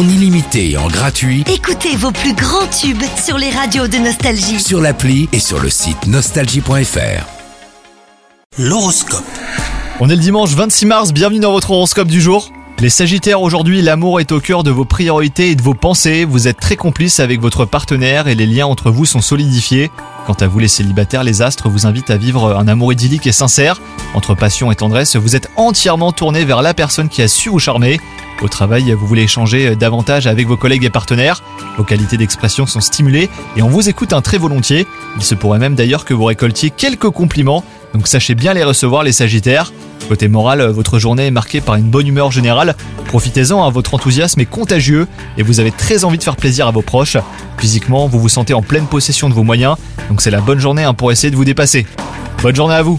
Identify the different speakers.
Speaker 1: en illimité et en gratuit
Speaker 2: Écoutez vos plus grands tubes sur les radios de Nostalgie.
Speaker 1: sur l'appli et sur le site nostalgie.fr.
Speaker 3: L'horoscope.
Speaker 4: On est le dimanche 26 mars, bienvenue dans votre horoscope du jour. Les Sagittaires, aujourd'hui, l'amour est au cœur de vos priorités et de vos pensées. Vous êtes très complices avec votre partenaire et les liens entre vous sont solidifiés. Quant à vous, les célibataires, les astres vous invitent à vivre un amour idyllique et sincère. Entre passion et tendresse, vous êtes entièrement tourné vers la personne qui a su vous charmer. Au travail, vous voulez échanger davantage avec vos collègues et partenaires. Vos qualités d'expression sont stimulées et on vous écoute un très volontiers. Il se pourrait même d'ailleurs que vous récoltiez quelques compliments, donc sachez bien les recevoir les Sagittaires. Côté moral, votre journée est marquée par une bonne humeur générale. Profitez-en, hein, votre enthousiasme est contagieux et vous avez très envie de faire plaisir à vos proches. Physiquement, vous vous sentez en pleine possession de vos moyens, donc c'est la bonne journée hein, pour essayer de vous dépasser. Bonne journée à vous